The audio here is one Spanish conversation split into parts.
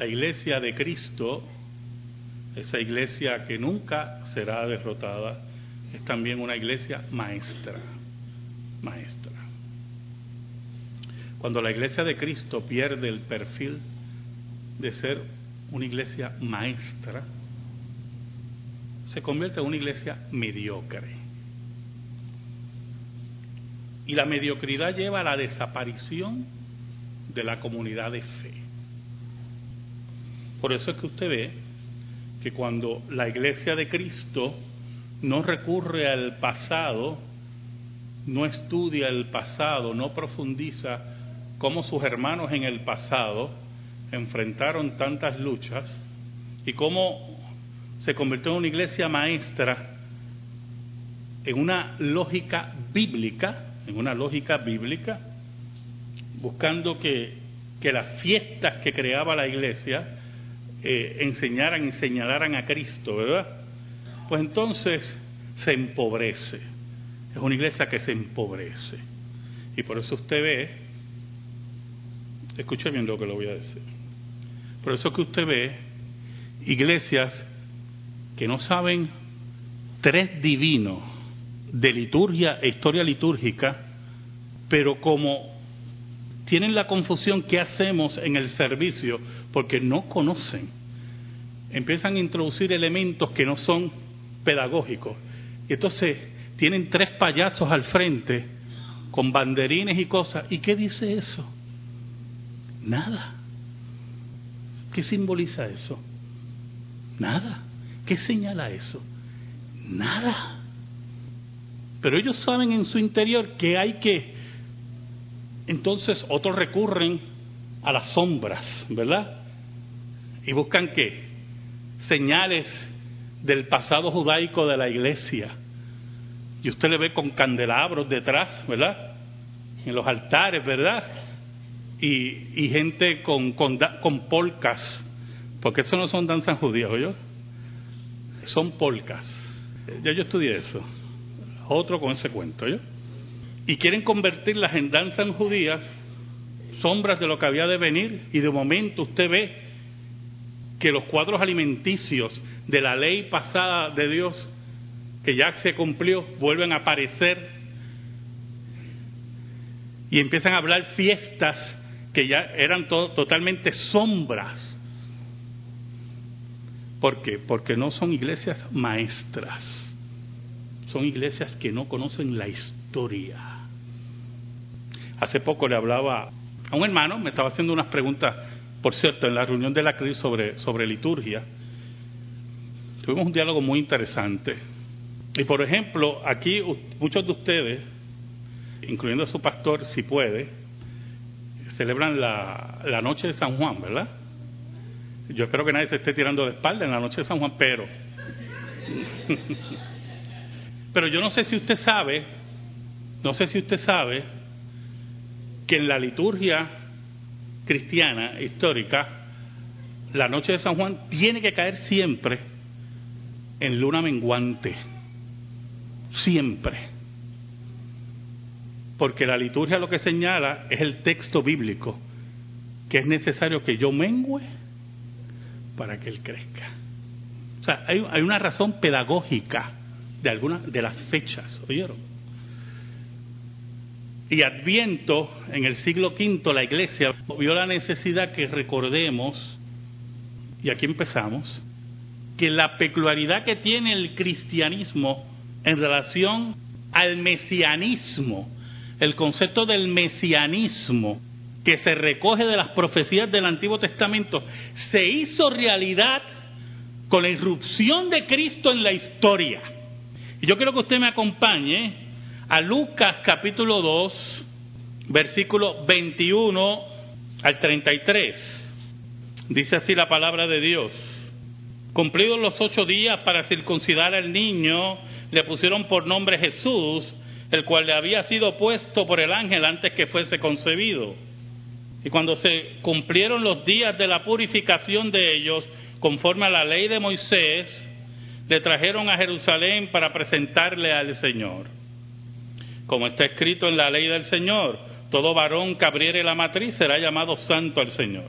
La iglesia de Cristo, esa iglesia que nunca será derrotada, es también una iglesia maestra, maestra. Cuando la iglesia de Cristo pierde el perfil de ser una iglesia maestra, se convierte en una iglesia mediocre. Y la mediocridad lleva a la desaparición de la comunidad de fe. Por eso es que usted ve que cuando la iglesia de Cristo no recurre al pasado, no estudia el pasado, no profundiza cómo sus hermanos en el pasado enfrentaron tantas luchas y cómo se convirtió en una iglesia maestra en una lógica bíblica, en una lógica bíblica, buscando que, que las fiestas que creaba la iglesia eh, enseñaran y señalaran a Cristo, ¿verdad? Pues entonces se empobrece. Es una iglesia que se empobrece. Y por eso usted ve, escuche bien lo que le voy a decir, por eso que usted ve iglesias que no saben tres divinos de liturgia e historia litúrgica, pero como tienen la confusión que hacemos en el servicio porque no conocen, empiezan a introducir elementos que no son pedagógicos. Y entonces tienen tres payasos al frente con banderines y cosas. ¿Y qué dice eso? Nada. ¿Qué simboliza eso? Nada. ¿Qué señala eso? Nada. Pero ellos saben en su interior que hay que... Entonces otros recurren a las sombras, ¿verdad? Y buscan qué? Señales del pasado judaico de la iglesia. Y usted le ve con candelabros detrás, ¿verdad? En los altares, ¿verdad? Y, gente con, con, polcas, porque eso no son danzas judías, ¿oyó? son polcas. Ya yo estudié eso. Otro con ese cuento, ¿yo? Y quieren convertirlas en danzas judías, sombras de lo que había de venir, y de momento usted ve que los cuadros alimenticios de la ley pasada de Dios, que ya se cumplió, vuelven a aparecer y empiezan a hablar fiestas que ya eran totalmente sombras ¿Por qué? Porque no son iglesias maestras, son iglesias que no conocen la historia. Hace poco le hablaba a un hermano, me estaba haciendo unas preguntas, por cierto, en la reunión de la crisis sobre, sobre liturgia. Tuvimos un diálogo muy interesante. Y por ejemplo, aquí muchos de ustedes, incluyendo a su pastor, si puede, celebran la, la noche de San Juan, ¿verdad? Yo espero que nadie se esté tirando de espalda en la noche de San Juan, pero. pero yo no sé si usted sabe, no sé si usted sabe que en la liturgia cristiana histórica, la noche de San Juan tiene que caer siempre en luna menguante. Siempre. Porque la liturgia lo que señala es el texto bíblico, que es necesario que yo mengue para que Él crezca. O sea, hay, hay una razón pedagógica de algunas de las fechas, ¿oyeron? Y Adviento, en el siglo V, la iglesia vio la necesidad que recordemos, y aquí empezamos, que la peculiaridad que tiene el cristianismo en relación al mesianismo, el concepto del mesianismo, que se recoge de las profecías del Antiguo Testamento se hizo realidad con la irrupción de Cristo en la historia. Y yo quiero que usted me acompañe a Lucas capítulo 2, versículo 21 al 33. Dice así la palabra de Dios. Cumplidos los ocho días para circuncidar al niño, le pusieron por nombre Jesús, el cual le había sido puesto por el ángel antes que fuese concebido. Y cuando se cumplieron los días de la purificación de ellos, conforme a la ley de Moisés, le trajeron a Jerusalén para presentarle al Señor. Como está escrito en la ley del Señor, todo varón que abriere la matriz será llamado santo al Señor.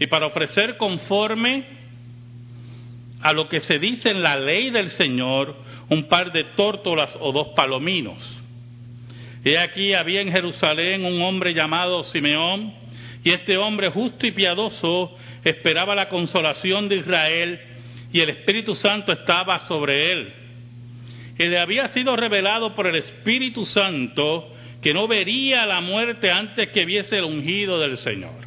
y para ofrecer conforme a lo que se dice en la ley del Señor un par de tórtolas o dos palominos. Y aquí había en Jerusalén un hombre llamado Simeón, y este hombre justo y piadoso esperaba la consolación de Israel, y el Espíritu Santo estaba sobre él. Y le había sido revelado por el Espíritu Santo que no vería la muerte antes que viese el ungido del Señor.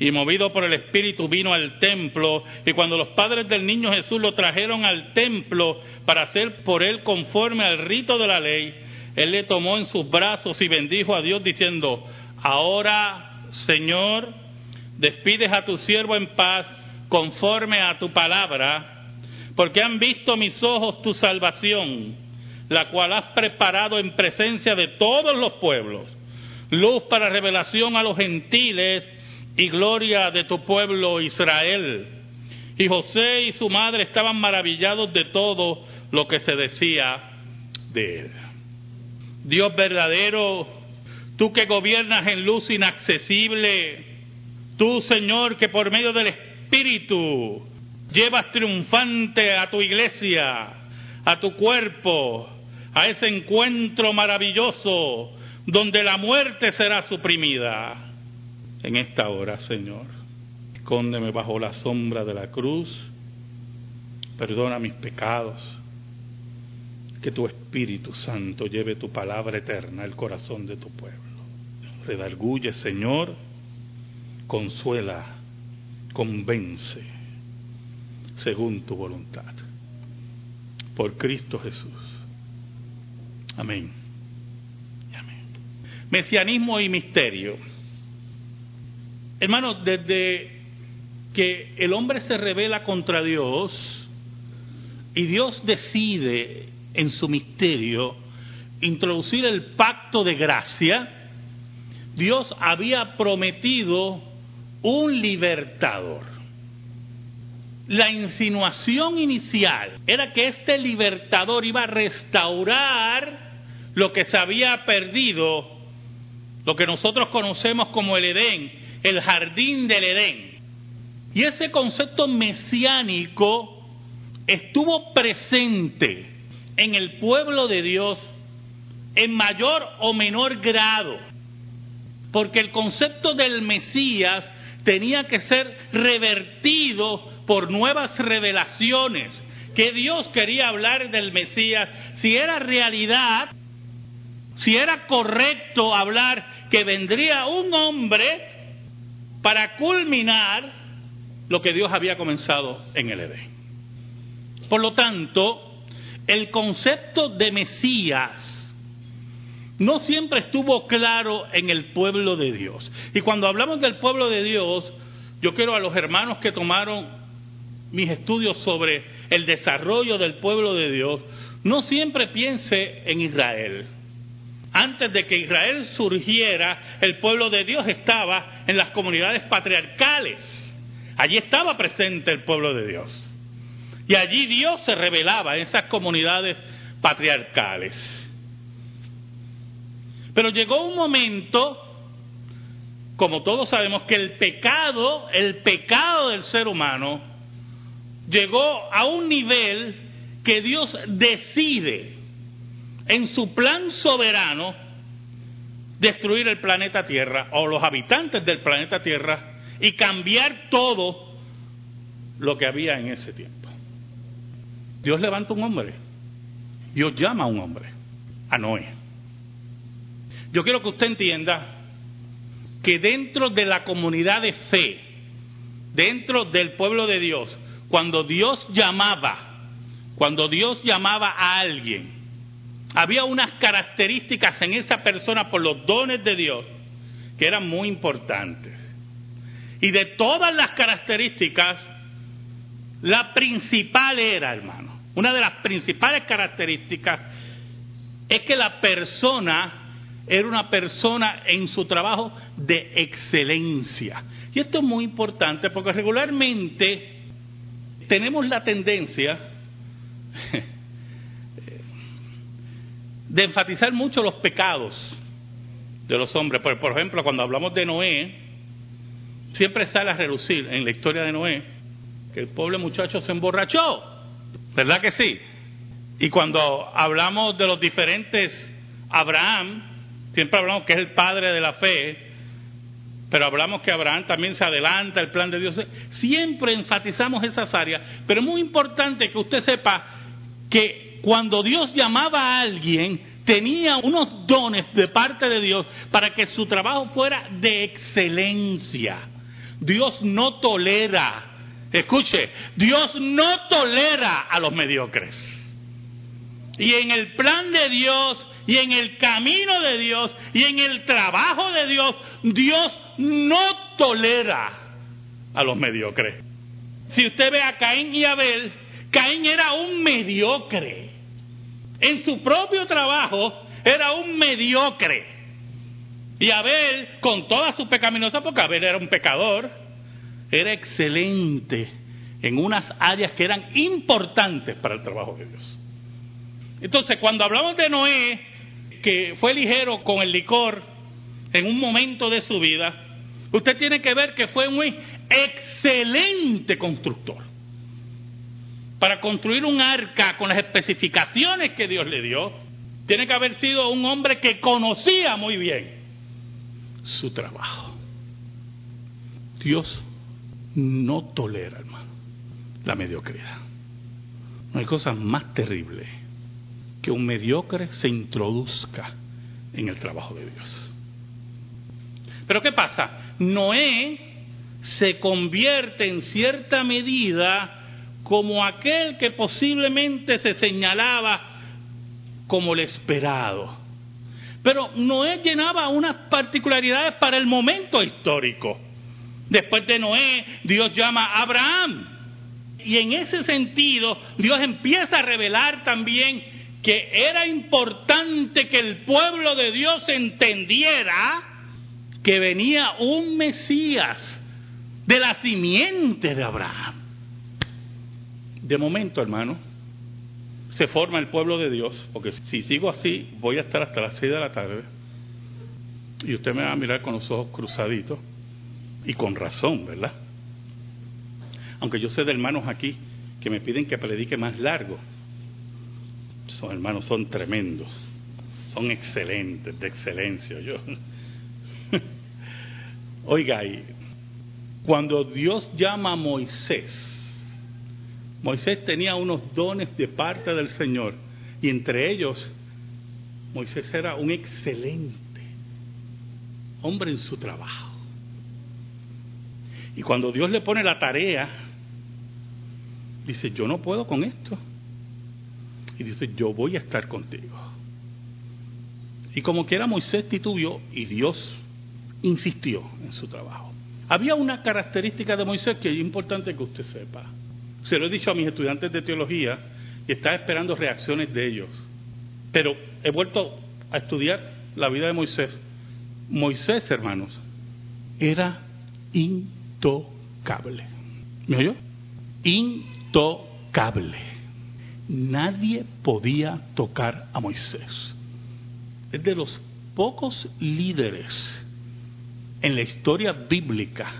Y movido por el Espíritu vino al templo, y cuando los padres del niño Jesús lo trajeron al templo para hacer por él conforme al rito de la ley, él le tomó en sus brazos y bendijo a Dios diciendo, ahora, Señor, despides a tu siervo en paz conforme a tu palabra, porque han visto mis ojos tu salvación, la cual has preparado en presencia de todos los pueblos, luz para revelación a los gentiles y gloria de tu pueblo Israel. Y José y su madre estaban maravillados de todo lo que se decía de él. Dios verdadero, tú que gobiernas en luz inaccesible, tú Señor que por medio del Espíritu llevas triunfante a tu iglesia, a tu cuerpo, a ese encuentro maravilloso donde la muerte será suprimida. En esta hora, Señor, escóndeme bajo la sombra de la cruz, perdona mis pecados, que tu Espíritu Santo lleve tu palabra eterna al corazón de tu pueblo. Redarguye, Señor, consuela, convence, según tu voluntad. Por Cristo Jesús. Amén. Amén. Mesianismo y misterio. Hermano, desde que el hombre se revela contra Dios y Dios decide en su misterio introducir el pacto de gracia, Dios había prometido un libertador. La insinuación inicial era que este libertador iba a restaurar lo que se había perdido, lo que nosotros conocemos como el Edén, el jardín del Edén. Y ese concepto mesiánico estuvo presente en el pueblo de Dios en mayor o menor grado, porque el concepto del Mesías tenía que ser revertido por nuevas revelaciones, que Dios quería hablar del Mesías, si era realidad, si era correcto hablar que vendría un hombre para culminar lo que Dios había comenzado en el Edén. Por lo tanto, el concepto de Mesías no siempre estuvo claro en el pueblo de Dios. Y cuando hablamos del pueblo de Dios, yo quiero a los hermanos que tomaron mis estudios sobre el desarrollo del pueblo de Dios, no siempre piense en Israel. Antes de que Israel surgiera, el pueblo de Dios estaba en las comunidades patriarcales. Allí estaba presente el pueblo de Dios. Y allí Dios se revelaba en esas comunidades patriarcales. Pero llegó un momento, como todos sabemos, que el pecado, el pecado del ser humano, llegó a un nivel que Dios decide en su plan soberano destruir el planeta Tierra o los habitantes del planeta Tierra y cambiar todo lo que había en ese tiempo. Dios levanta un hombre. Dios llama a un hombre, a Noé. Yo quiero que usted entienda que dentro de la comunidad de fe, dentro del pueblo de Dios, cuando Dios llamaba, cuando Dios llamaba a alguien, había unas características en esa persona por los dones de Dios que eran muy importantes. Y de todas las características, la principal era, hermano, una de las principales características es que la persona era una persona en su trabajo de excelencia. Y esto es muy importante porque regularmente tenemos la tendencia de enfatizar mucho los pecados de los hombres. Por, ejemplo, cuando hablamos de Noé, siempre sale a relucir en la historia de Noé que el pobre muchacho se emborrachó, ¿verdad que sí? Y cuando hablamos de los diferentes Abraham, siempre hablamos que es el padre de la fe, pero hablamos que Abraham también se adelanta el plan de Dios. Siempre enfatizamos esas áreas, pero es muy importante que usted sepa que cuando Dios llamaba a alguien, tenía unos dones de parte de Dios para que su trabajo fuera de excelencia. Dios no tolera, escuche, Dios no tolera a los mediocres. Y en el plan de Dios y en el camino de Dios y en el trabajo de Dios, Dios no tolera a los mediocres. Si usted ve a Caín y Abel, Caín era un mediocre. En su propio trabajo era un mediocre. Y Abel, con toda su pecaminosa, porque Abel era un pecador, era excelente en unas áreas que eran importantes para el trabajo de Dios. Entonces, cuando hablamos de Noé, que fue ligero con el licor en un momento de su vida, usted tiene que ver que fue un excelente constructor. Para construir un arca con las especificaciones que Dios le dio, tiene que haber sido un hombre que conocía muy bien su trabajo. Dios no tolera, hermano, la mediocridad. No hay cosa más terrible que un mediocre se introduzca en el trabajo de Dios. Pero ¿qué pasa? Noé se convierte en cierta medida como aquel que posiblemente se señalaba como el esperado. Pero Noé llenaba unas particularidades para el momento histórico. Después de Noé, Dios llama a Abraham. Y en ese sentido, Dios empieza a revelar también que era importante que el pueblo de Dios entendiera que venía un Mesías de la simiente de Abraham. De momento, hermano, se forma el pueblo de Dios, porque si sigo así, voy a estar hasta las seis de la tarde, y usted me va a mirar con los ojos cruzaditos, y con razón, ¿verdad? Aunque yo sé de hermanos aquí que me piden que predique más largo, son hermanos, son tremendos, son excelentes, de excelencia. Yo. Oiga, cuando Dios llama a Moisés, Moisés tenía unos dones de parte del Señor y entre ellos Moisés era un excelente hombre en su trabajo. Y cuando Dios le pone la tarea, dice, yo no puedo con esto y dice, yo voy a estar contigo. Y como quiera Moisés titubió y Dios insistió en su trabajo. Había una característica de Moisés que es importante que usted sepa. Se lo he dicho a mis estudiantes de teología y estaba esperando reacciones de ellos. Pero he vuelto a estudiar la vida de Moisés. Moisés, hermanos, era intocable. ¿Me oyó? Intocable nadie podía tocar a Moisés. Es de los pocos líderes en la historia bíblica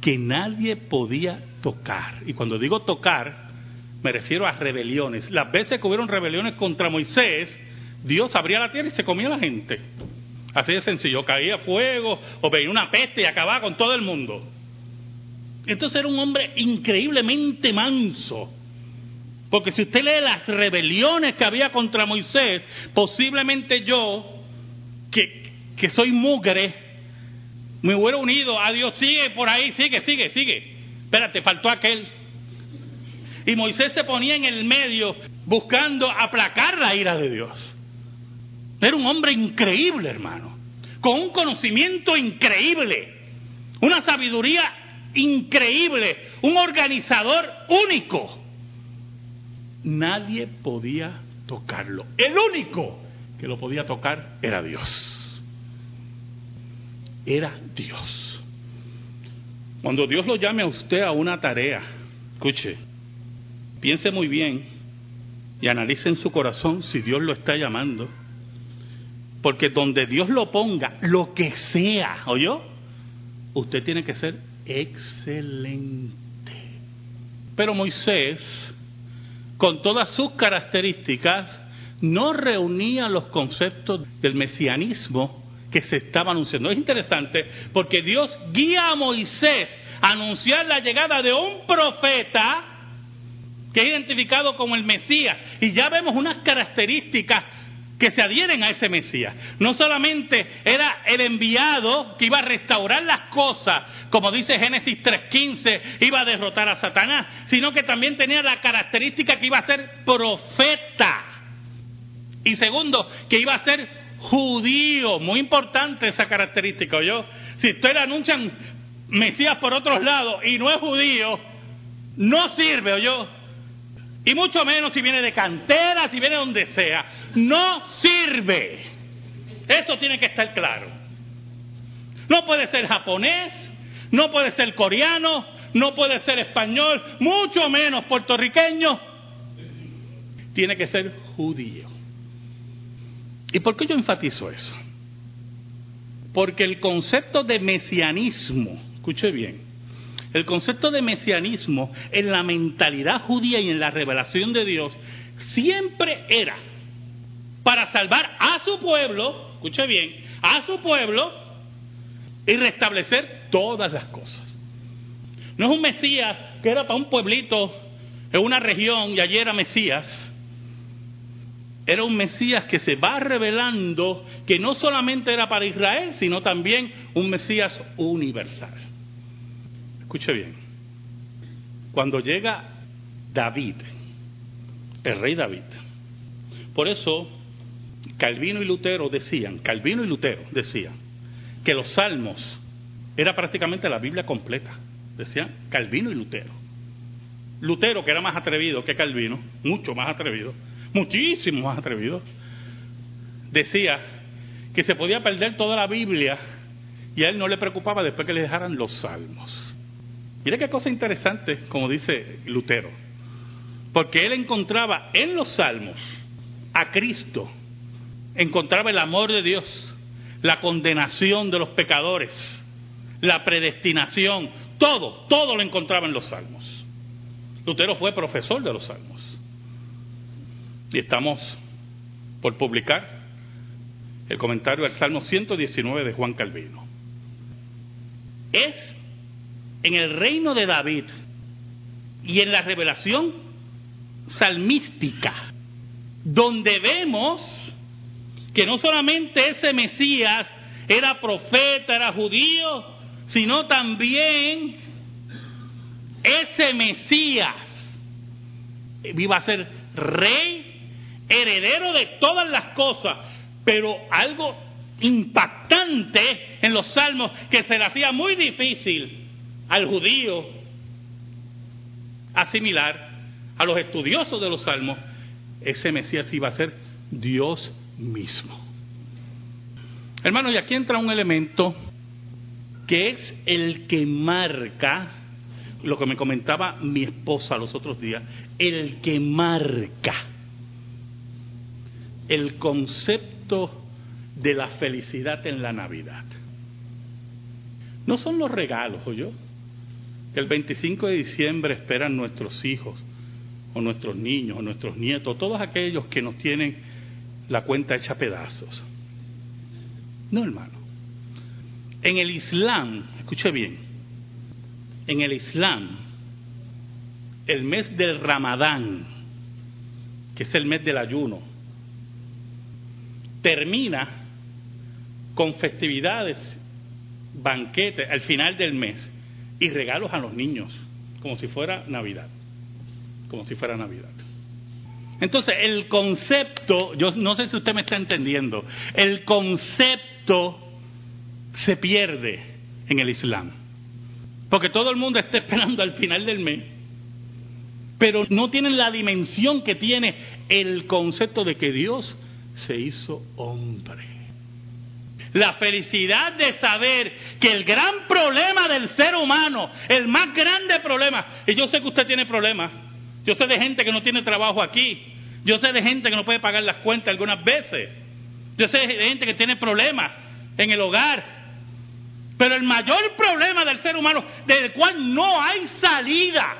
que nadie podía tocar. Y cuando digo tocar, me refiero a rebeliones. Las veces que hubieron rebeliones contra Moisés, Dios abría la tierra y se comía a la gente. Así de sencillo, caía fuego o venía una peste y acababa con todo el mundo. Entonces era un hombre increíblemente manso porque si usted lee las rebeliones que había contra Moisés, posiblemente yo, que, que soy mugre, me hubiera unido a Dios, sigue por ahí, sigue, sigue, sigue. Espérate, faltó aquel. Y Moisés se ponía en el medio buscando aplacar la ira de Dios. Era un hombre increíble, hermano, con un conocimiento increíble, una sabiduría increíble, un organizador único nadie podía tocarlo. El único que lo podía tocar era Dios. Era Dios. Cuando Dios lo llame a usted a una tarea, escuche, piense muy bien y analice en su corazón si Dios lo está llamando. Porque donde Dios lo ponga, lo que sea, ¿oyó? usted tiene que ser excelente. Pero Moisés, con todas sus características, no reunía los conceptos del mesianismo que se estaba anunciando. Es interesante porque Dios guía a Moisés a anunciar la llegada de un profeta que es identificado como el Mesías. Y ya vemos unas características que se adhieren a ese Mesías. No solamente era el enviado que iba a restaurar las cosas, como dice Génesis 3.15, iba a derrotar a Satanás, sino que también tenía la característica que iba a ser profeta. Y segundo, que iba a ser judío. Muy importante esa característica, yo. Si ustedes anuncian Mesías por otros lados y no es judío, no sirve, yo. Y mucho menos si viene de cantera, si viene de donde sea. No sirve. Eso tiene que estar claro. No puede ser japonés, no puede ser coreano, no puede ser español, mucho menos puertorriqueño. Tiene que ser judío. ¿Y por qué yo enfatizo eso? Porque el concepto de mesianismo, escuche bien, el concepto de mesianismo en la mentalidad judía y en la revelación de Dios siempre era para salvar a su pueblo, escuche bien, a su pueblo y restablecer todas las cosas. No es un Mesías que era para un pueblito en una región y allí era Mesías. Era un Mesías que se va revelando que no solamente era para Israel, sino también un Mesías universal. Escuche bien. Cuando llega David, el rey David, por eso Calvino y Lutero decían, Calvino y Lutero decían, que los salmos era prácticamente la Biblia completa. Decían Calvino y Lutero. Lutero, que era más atrevido que Calvino, mucho más atrevido, muchísimo más atrevido, decía que se podía perder toda la Biblia y a él no le preocupaba después que le dejaran los salmos. Mira qué cosa interesante, como dice Lutero, porque él encontraba en los salmos a Cristo, encontraba el amor de Dios, la condenación de los pecadores, la predestinación, todo, todo lo encontraba en los salmos. Lutero fue profesor de los salmos. Y estamos por publicar el comentario del Salmo 119 de Juan Calvino. Es en el reino de David y en la revelación salmística, donde vemos que no solamente ese Mesías era profeta, era judío, sino también ese Mesías iba a ser rey, heredero de todas las cosas, pero algo impactante en los salmos que se le hacía muy difícil al judío asimilar, a los estudiosos de los salmos, ese Mesías iba a ser Dios mismo. Hermanos, y aquí entra un elemento que es el que marca lo que me comentaba mi esposa los otros días, el que marca el concepto de la felicidad en la Navidad. No son los regalos, ¿o yo? que el 25 de diciembre esperan nuestros hijos, o nuestros niños, o nuestros nietos, todos aquellos que nos tienen la cuenta hecha pedazos. No, hermano. En el Islam, escuche bien, en el Islam, el mes del Ramadán, que es el mes del ayuno, termina con festividades, banquetes al final del mes y regalos a los niños, como si fuera Navidad, como si fuera Navidad. Entonces, el concepto, yo no sé si usted me está entendiendo, el concepto se pierde en el Islam. Porque todo el mundo está esperando al final del mes, pero no tienen la dimensión que tiene el concepto de que Dios se hizo hombre. La felicidad de saber que el gran problema del ser humano, el más grande problema, y yo sé que usted tiene problemas, yo sé de gente que no tiene trabajo aquí, yo sé de gente que no puede pagar las cuentas algunas veces, yo sé de gente que tiene problemas en el hogar, Pero el mayor problema del ser humano, del cual no hay salida,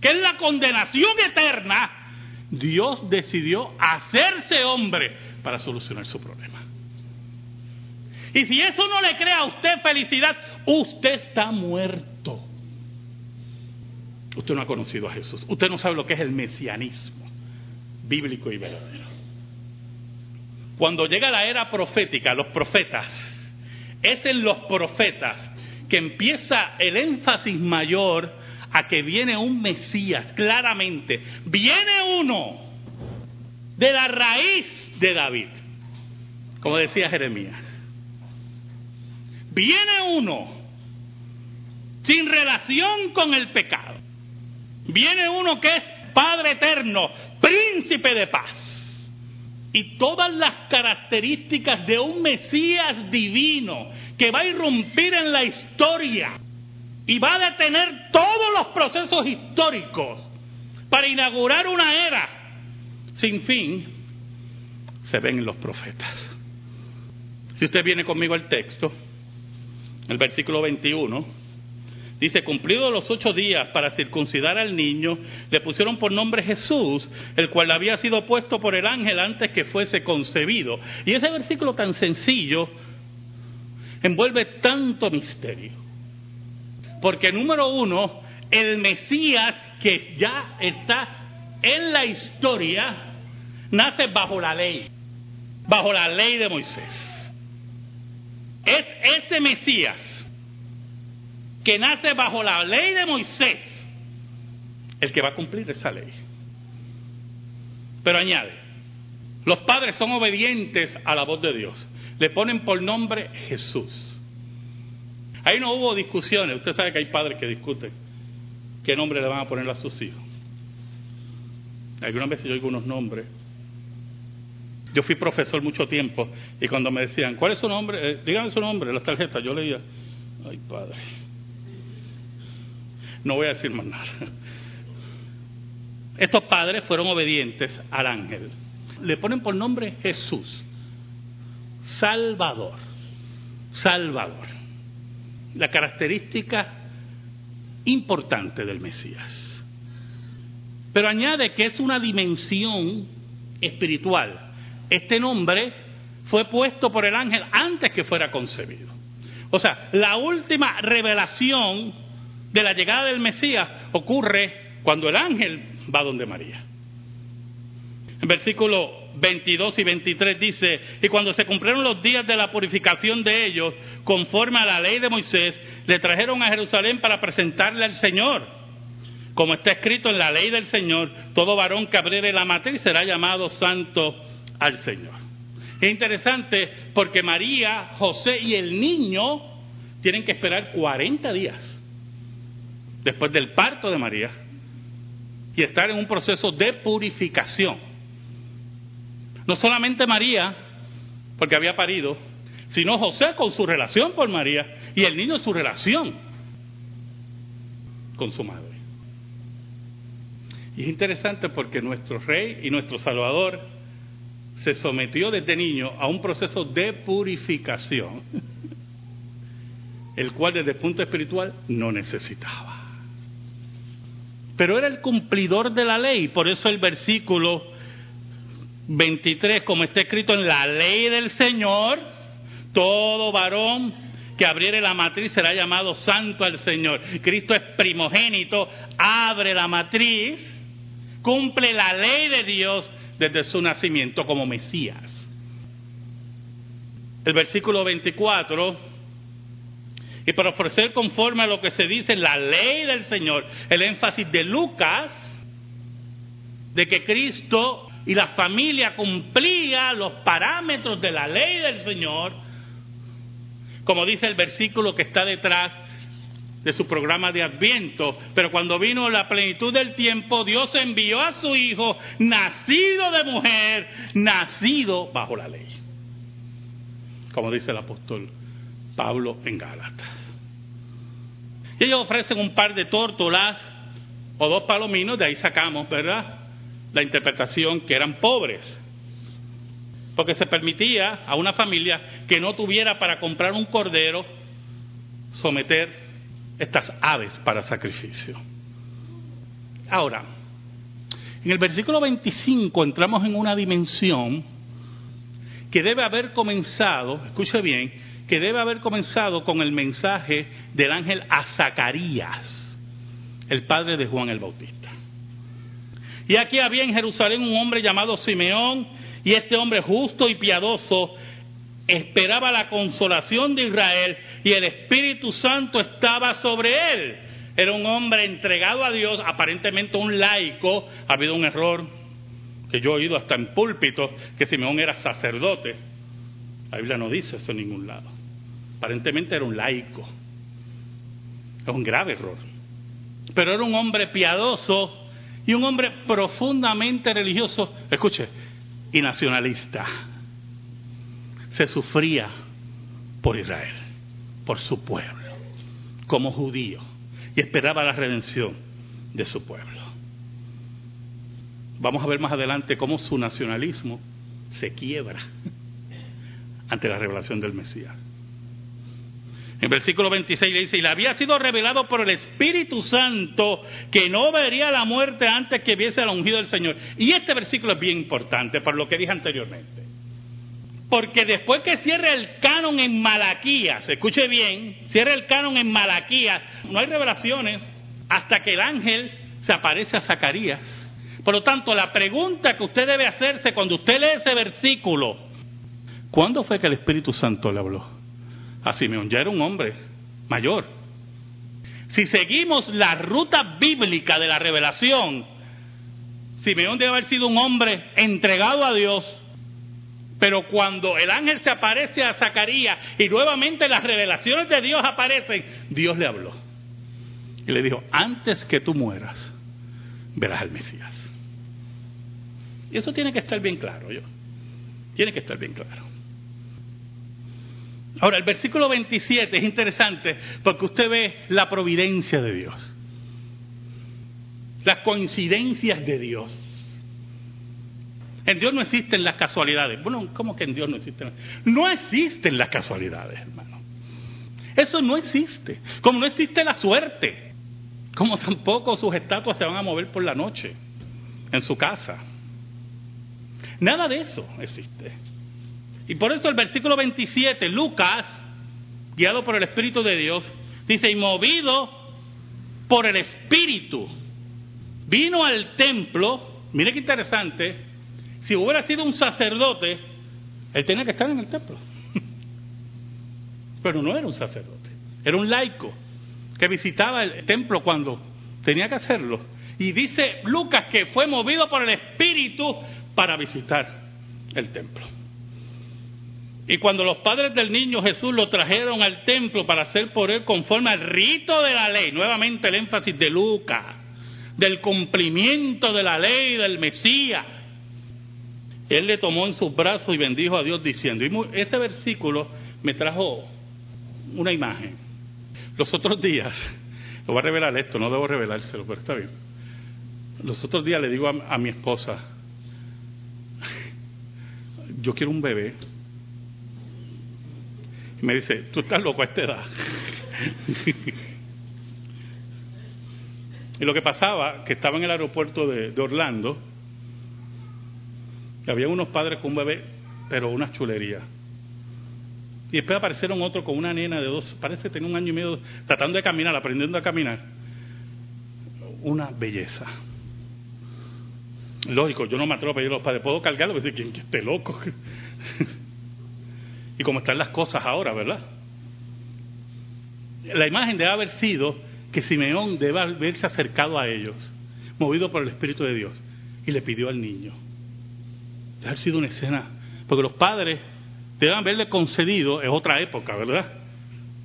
que es la condenación eterna, Dios decidió hacerse hombre para solucionar su problema. Y si eso no le crea a usted felicidad, usted está muerto. Usted no ha conocido a Jesús. Usted no sabe lo que es el mesianismo bíblico y verdadero. Cuando llega la era profética, los profetas, es en los profetas que empieza el énfasis mayor a que viene un Mesías, claramente. Viene uno de la raíz de David, como decía Jeremías. Viene uno sin relación con el pecado. Viene uno que es Padre eterno, príncipe de paz y todas las características de un Mesías divino que va a irrumpir en la historia y va a detener todos los procesos históricos para inaugurar una era sin fin, se ven en los profetas. Si usted viene conmigo al texto, el versículo 21, Dice, cumplidos los ocho días para circuncidar al niño, le pusieron por nombre Jesús, el cual había sido puesto por el ángel antes que fuese concebido. Y ese versículo tan sencillo envuelve tanto misterio. Porque número uno, el Mesías que ya está en la historia, nace bajo la ley, bajo la ley de Moisés. Es ese Mesías que nace bajo la ley de Moisés, el que va a cumplir esa ley. Pero añade, los padres son obedientes a la voz de Dios. Le ponen por nombre Jesús. Ahí no hubo discusiones. Usted sabe que hay padres que discuten qué nombre le van a poner a sus hijos. Algunas veces yo oigo unos nombres. Yo fui profesor mucho tiempo y cuando me decían, ¿cuál es su nombre? Eh, díganme su nombre, las tarjetas. Yo leía, ay padre, no voy a decir más nada. Estos padres fueron obedientes al ángel. Le ponen por nombre Jesús, Salvador, Salvador. La característica importante del Mesías. Pero añade que es una dimensión espiritual. Este nombre fue puesto por el ángel antes que fuera concebido. O sea, la última revelación de la llegada del Mesías ocurre cuando el ángel va donde María. En versículo 22 y 23 dice, y cuando se cumplieron los días de la purificación de ellos, conforme a la ley de Moisés, le trajeron a Jerusalén para presentarle al Señor. Como está escrito en la ley del Señor, todo varón que abriere la matriz será llamado santo al Señor. Es interesante porque María, José y el niño tienen que esperar 40 días después del parto de María y estar en un proceso de purificación. No solamente María, porque había parido, sino José con su relación por María y el niño su relación con su madre. Y es interesante porque nuestro rey y nuestro salvador se sometió desde niño a un proceso de purificación, el cual desde el punto espiritual no necesitaba pero era el cumplidor de la ley. Por eso el versículo 23, como está escrito en la ley del Señor, todo varón que abriere la matriz será llamado santo al Señor. Cristo es primogénito, abre la matriz, cumple la ley de Dios desde su nacimiento como Mesías. El versículo 24 y para ofrecer conforme a lo que se dice en la ley del Señor, el énfasis de Lucas, de que Cristo y la familia cumplía los parámetros de la ley del Señor, como dice el versículo que está detrás de su programa de Adviento, pero cuando vino la plenitud del tiempo, Dios envió a su Hijo, nacido de mujer, nacido bajo la ley, como dice el apóstol Pablo en Gálatas. Y ellos ofrecen un par de tórtolas o dos palominos, de ahí sacamos, ¿verdad? La interpretación que eran pobres. Porque se permitía a una familia que no tuviera para comprar un cordero someter estas aves para sacrificio. Ahora, en el versículo 25 entramos en una dimensión que debe haber comenzado, escuche bien, que debe haber comenzado con el mensaje del ángel a Zacarías, el padre de Juan el Bautista. Y aquí había en Jerusalén un hombre llamado Simeón, y este hombre justo y piadoso esperaba la consolación de Israel y el Espíritu Santo estaba sobre él. Era un hombre entregado a Dios, aparentemente un laico. Ha habido un error que yo he oído hasta en púlpitos que Simeón era sacerdote. La Biblia no dice eso en ningún lado. Aparentemente era un laico. Es un grave error. Pero era un hombre piadoso y un hombre profundamente religioso. Escuche, y nacionalista. Se sufría por Israel, por su pueblo, como judío, y esperaba la redención de su pueblo. Vamos a ver más adelante cómo su nacionalismo se quiebra ante la revelación del Mesías. En versículo 26 le dice, y le había sido revelado por el Espíritu Santo que no vería la muerte antes que viese al ungido del Señor. Y este versículo es bien importante por lo que dije anteriormente. Porque después que cierre el canon en Malaquías, escuche bien, cierre el canon en Malaquías, no hay revelaciones hasta que el ángel se aparece a Zacarías. Por lo tanto, la pregunta que usted debe hacerse cuando usted lee ese versículo, ¿cuándo fue que el Espíritu Santo le habló? A Simeón. Ya era un hombre mayor. Si seguimos la ruta bíblica de la revelación, Simeón debe haber sido un hombre entregado a Dios, pero cuando el ángel se aparece a Zacarías y nuevamente las revelaciones de Dios aparecen, Dios le habló. Y le dijo, antes que tú mueras, verás al Mesías. Y eso tiene que estar bien claro, yo. Tiene que estar bien claro. Ahora, el versículo 27 es interesante porque usted ve la providencia de Dios, las coincidencias de Dios. En Dios no existen las casualidades. Bueno, ¿cómo que en Dios no existen? No existen las casualidades, hermano. Eso no existe. Como no existe la suerte. Como tampoco sus estatuas se van a mover por la noche en su casa. Nada de eso existe. Y por eso el versículo 27, Lucas, guiado por el Espíritu de Dios, dice, y movido por el Espíritu, vino al templo, mire qué interesante, si hubiera sido un sacerdote, él tenía que estar en el templo. Pero no era un sacerdote, era un laico que visitaba el templo cuando tenía que hacerlo. Y dice Lucas que fue movido por el Espíritu para visitar el templo. Y cuando los padres del niño Jesús lo trajeron al templo para hacer por él conforme al rito de la ley, nuevamente el énfasis de Lucas, del cumplimiento de la ley del Mesías, él le tomó en sus brazos y bendijo a Dios diciendo, y ese versículo me trajo una imagen. Los otros días, lo voy a revelar esto, no debo revelárselo, pero está bien. Los otros días le digo a, a mi esposa, yo quiero un bebé me dice, tú estás loco a esta edad. y lo que pasaba, que estaba en el aeropuerto de, Orlando, había unos padres con un bebé, pero una chulería. Y después aparecieron otros con una nena de dos, parece que tenía un año y medio, tratando de caminar, aprendiendo a caminar. Una belleza. Lógico, yo no me atrevo a pedir a los padres, ¿puedo cargarlo? Pues, ¿quién que esté loco? y como están las cosas ahora, ¿verdad? La imagen debe haber sido que Simeón debe haberse acercado a ellos, movido por el Espíritu de Dios, y le pidió al niño. Debe haber sido una escena, porque los padres deben haberle concedido, es otra época, ¿verdad?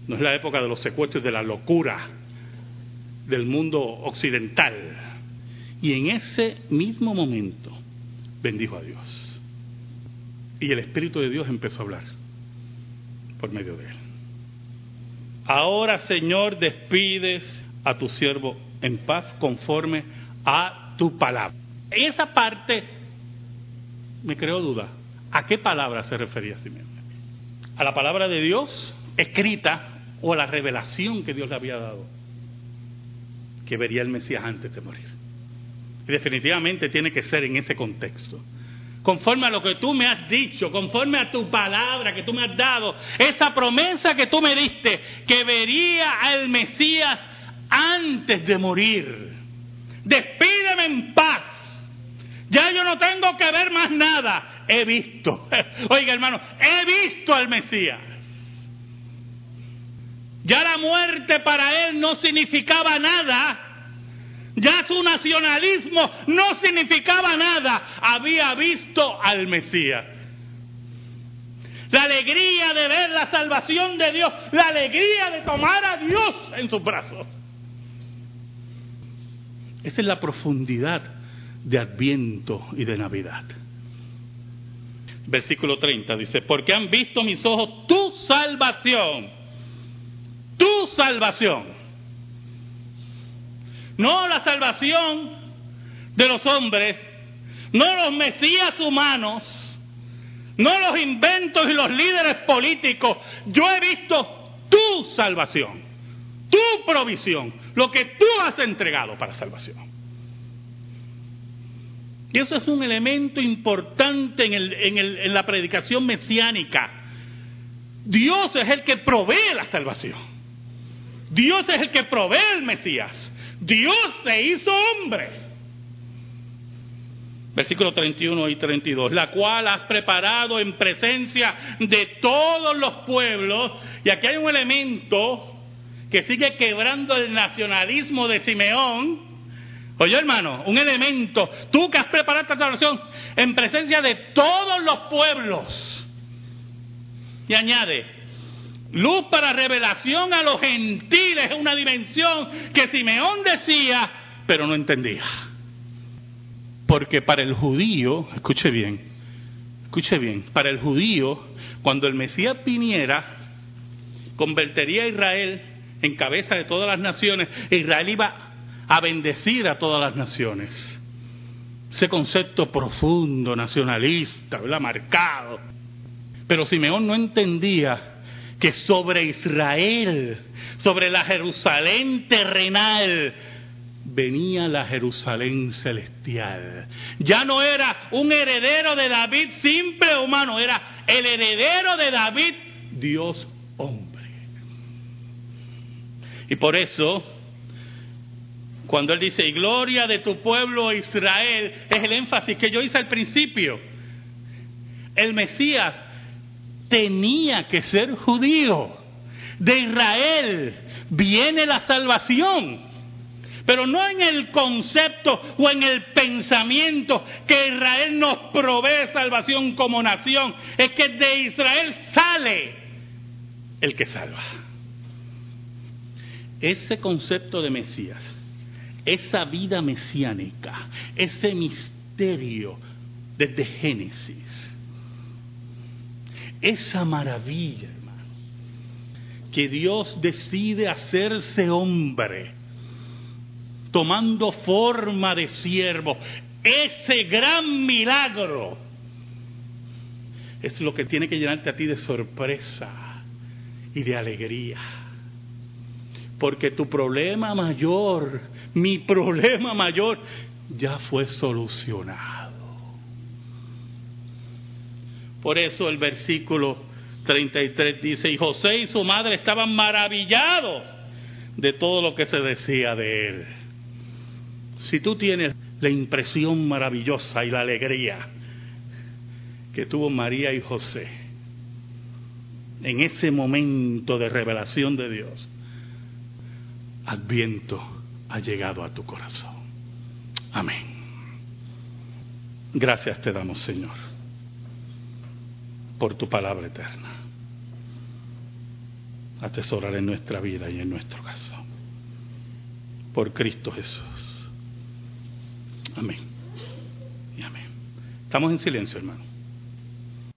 No es la época de los secuestros, de la locura del mundo occidental. Y en ese mismo momento bendijo a Dios. Y el Espíritu de Dios empezó a hablar por medio de él. Ahora, Señor, despides a tu siervo en paz conforme a tu palabra. Esa parte me creo duda. ¿A qué palabra se refería Simeón? A la palabra de Dios escrita o la revelación que Dios le había dado, que vería el Mesías antes de morir. Y definitivamente tiene que ser en ese contexto. Conforme a lo que tú me has dicho, conforme a tu palabra que tú me has dado, esa promesa que tú me diste, que vería al Mesías antes de morir. Despídeme en paz. Ya yo no tengo que ver más nada. He visto. Oiga, hermano, he visto al Mesías. Ya la muerte para él no significaba nada. Ya su nacionalismo no significaba nada. Había visto al Mesías. La alegría de ver la salvación de Dios. La alegría de tomar a Dios en sus brazos. Esa es la profundidad de Adviento y de Navidad. Versículo 30 dice, porque han visto mis ojos tu salvación, tu salvación. No la salvación de los hombres, no los mesías humanos, no los inventos y los líderes políticos. Yo he visto tu salvación, tu provisión, lo que tú has entregado para salvación. Y eso es un elemento importante en, en la predicación mesiánica. Dios es el que provee la salvación. Dios es el que provee el Mesías. Dios se hizo hombre. Versículo 31 y 32. La cual has preparado en presencia de todos los pueblos. Y aquí hay un elemento que sigue quebrando el nacionalismo de Simeón Oye, hermano, un elemento, tú que has preparado esta salvación en presencia de todos los pueblos. Y añade, luz para revelación a los gentiles, es una dimensión que Simeón decía, pero no entendía. Porque para el judío, escuche bien, escuche bien, para el judío, cuando el Mesías viniera, convertiría a Israel en cabeza de todas las naciones, Israel iba a bendecir a todas las naciones. Ese concepto profundo, nacionalista, ¿verdad? marcado. Pero Simeón no entendía que sobre Israel, sobre la Jerusalén terrenal, venía la Jerusalén celestial. Ya no era un heredero de David simple humano, era el heredero de David, Dios hombre. Y por eso cuando él dice, y gloria de tu pueblo Israel, es el énfasis que yo hice al principio. El Mesías tenía que ser judío. De Israel viene la salvación. Pero no en el concepto o en el pensamiento que Israel nos provee salvación como nación. Es que de Israel sale el que salva. Ese concepto de Mesías esa vida mesiánica, ese misterio desde Génesis, esa maravilla, hermano, que Dios decide hacerse hombre, tomando forma de siervo, ese gran milagro, es lo que tiene que llenarte a ti de sorpresa y de alegría. Porque tu problema mayor mi problema mayor ya fue solucionado. Por eso el versículo 33 dice, y José y su madre estaban maravillados de todo lo que se decía de él. Si tú tienes la impresión maravillosa y la alegría que tuvo María y José en ese momento de revelación de Dios, adviento ha llegado a tu corazón. Amén. Gracias te damos, Señor, por tu palabra eterna. Atesorar en nuestra vida y en nuestro corazón. Por Cristo Jesús. Amén. Y amén. Estamos en silencio, hermano.